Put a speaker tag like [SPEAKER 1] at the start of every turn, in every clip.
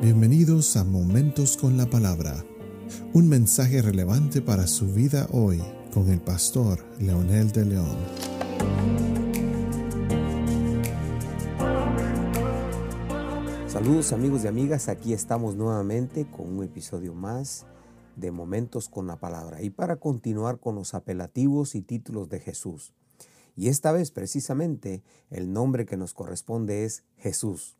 [SPEAKER 1] Bienvenidos a Momentos con la Palabra, un mensaje relevante para su vida hoy con el pastor Leonel de León.
[SPEAKER 2] Saludos amigos y amigas, aquí estamos nuevamente con un episodio más de Momentos con la Palabra y para continuar con los apelativos y títulos de Jesús. Y esta vez precisamente el nombre que nos corresponde es Jesús.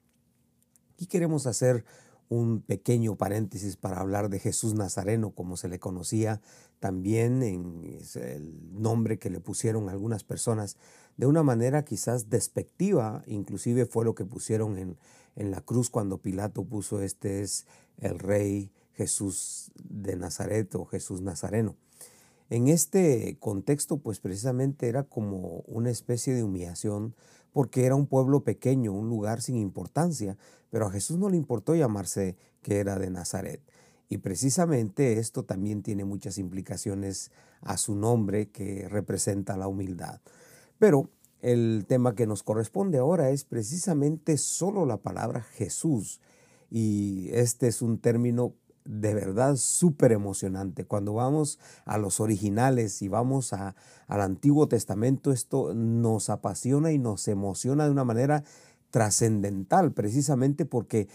[SPEAKER 2] Y queremos hacer un pequeño paréntesis para hablar de Jesús Nazareno, como se le conocía también en el nombre que le pusieron algunas personas, de una manera quizás despectiva, inclusive fue lo que pusieron en, en la cruz cuando Pilato puso este es el rey Jesús de Nazaret o Jesús Nazareno. En este contexto, pues precisamente era como una especie de humillación porque era un pueblo pequeño, un lugar sin importancia, pero a Jesús no le importó llamarse que era de Nazaret. Y precisamente esto también tiene muchas implicaciones a su nombre que representa la humildad. Pero el tema que nos corresponde ahora es precisamente solo la palabra Jesús. Y este es un término de verdad súper emocionante. Cuando vamos a los originales y vamos a, al Antiguo Testamento, esto nos apasiona y nos emociona de una manera trascendental, precisamente porque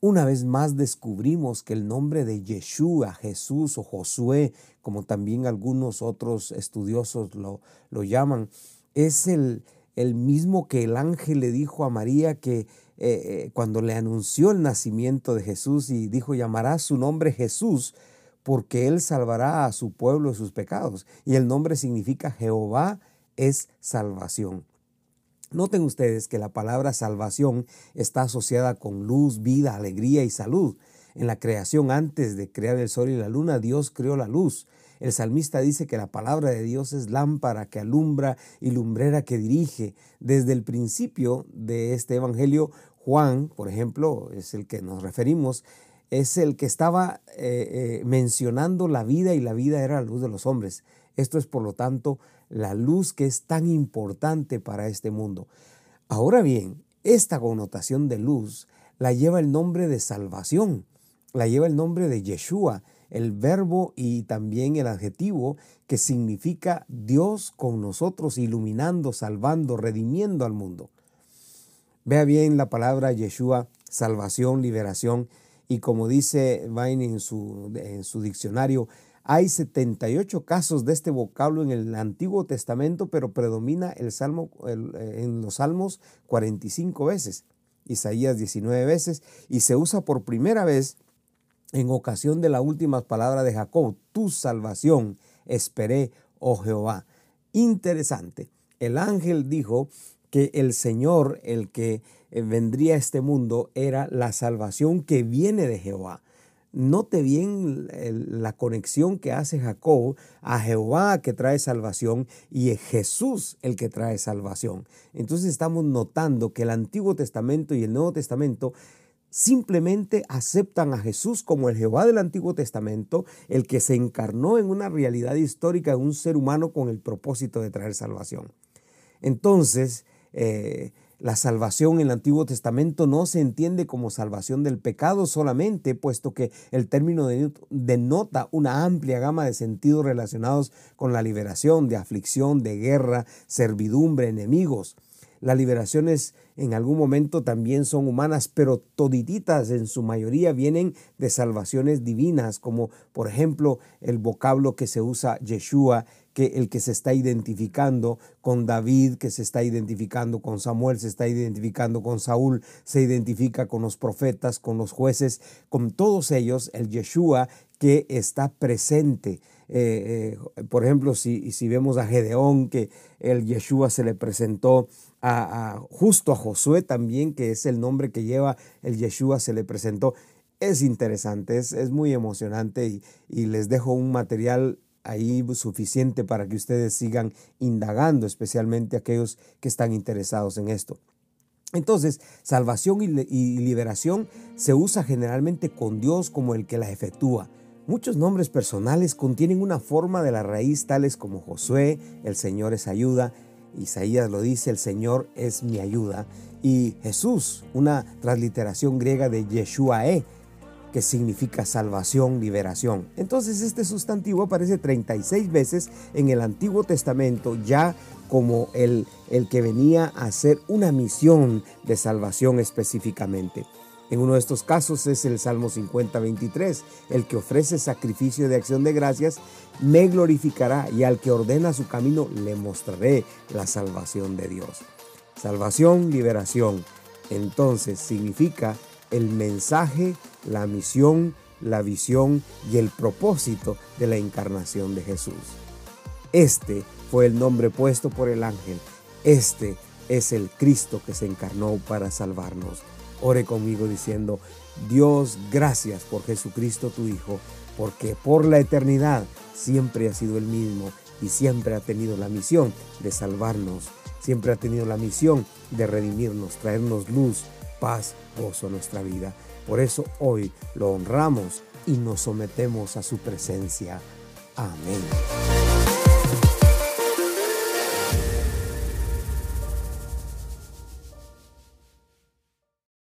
[SPEAKER 2] una vez más descubrimos que el nombre de Yeshua, Jesús o Josué, como también algunos otros estudiosos lo, lo llaman, es el, el mismo que el ángel le dijo a María que eh, eh, cuando le anunció el nacimiento de Jesús y dijo, llamará su nombre Jesús, porque él salvará a su pueblo de sus pecados. Y el nombre significa Jehová es salvación. Noten ustedes que la palabra salvación está asociada con luz, vida, alegría y salud. En la creación, antes de crear el sol y la luna, Dios creó la luz. El salmista dice que la palabra de Dios es lámpara que alumbra y lumbrera que dirige. Desde el principio de este evangelio, Juan, por ejemplo, es el que nos referimos, es el que estaba eh, eh, mencionando la vida y la vida era la luz de los hombres. Esto es, por lo tanto, la luz que es tan importante para este mundo. Ahora bien, esta connotación de luz la lleva el nombre de salvación, la lleva el nombre de Yeshua, el verbo y también el adjetivo que significa Dios con nosotros, iluminando, salvando, redimiendo al mundo. Vea bien la palabra Yeshua, salvación, liberación, y como dice Vine en su, en su diccionario, hay 78 casos de este vocablo en el Antiguo Testamento, pero predomina el salmo, en los salmos 45 veces, Isaías 19 veces, y se usa por primera vez en ocasión de la última palabra de Jacob, tu salvación esperé, oh Jehová. Interesante. El ángel dijo que el Señor, el que eh, vendría a este mundo, era la salvación que viene de Jehová. Note bien la conexión que hace Jacob a Jehová que trae salvación y es Jesús el que trae salvación. Entonces estamos notando que el Antiguo Testamento y el Nuevo Testamento simplemente aceptan a Jesús como el Jehová del Antiguo Testamento, el que se encarnó en una realidad histórica de un ser humano con el propósito de traer salvación. Entonces, eh, la salvación en el Antiguo Testamento no se entiende como salvación del pecado solamente, puesto que el término denota una amplia gama de sentidos relacionados con la liberación de aflicción, de guerra, servidumbre, enemigos. Las liberaciones en algún momento también son humanas, pero todititas en su mayoría vienen de salvaciones divinas, como por ejemplo el vocablo que se usa Yeshua, el que se está identificando con David, que se está identificando con Samuel, se está identificando con Saúl, se identifica con los profetas, con los jueces, con todos ellos, el Yeshua que está presente. Eh, eh, por ejemplo, si, si, vemos a Gedeón, que el Yeshua se le presentó a, justo a Josué también, que es el nombre que lleva el Yeshua, se le presentó. Es interesante, es, es muy emocionante y, y les dejo un material ahí suficiente para que ustedes sigan indagando, especialmente aquellos que están interesados en esto. Entonces, salvación y liberación se usa generalmente con Dios como el que la efectúa. Muchos nombres personales contienen una forma de la raíz tales como Josué, el Señor es ayuda, Isaías lo dice, el Señor es mi ayuda, y Jesús, una transliteración griega de Yeshuae, que significa salvación, liberación. Entonces este sustantivo aparece 36 veces en el Antiguo Testamento ya como el, el que venía a hacer una misión de salvación específicamente. En uno de estos casos es el Salmo 50, 23, el que ofrece sacrificio de acción de gracias, me glorificará y al que ordena su camino le mostraré la salvación de Dios. Salvación, liberación. Entonces significa el mensaje, la misión, la visión y el propósito de la encarnación de Jesús. Este fue el nombre puesto por el ángel. Este es el Cristo que se encarnó para salvarnos. Ore conmigo diciendo, Dios, gracias por Jesucristo tu Hijo, porque por la eternidad siempre ha sido el mismo y siempre ha tenido la misión de salvarnos, siempre ha tenido la misión de redimirnos, traernos luz, paz, nuestra vida. Por eso hoy lo honramos y nos sometemos a su presencia. Amén.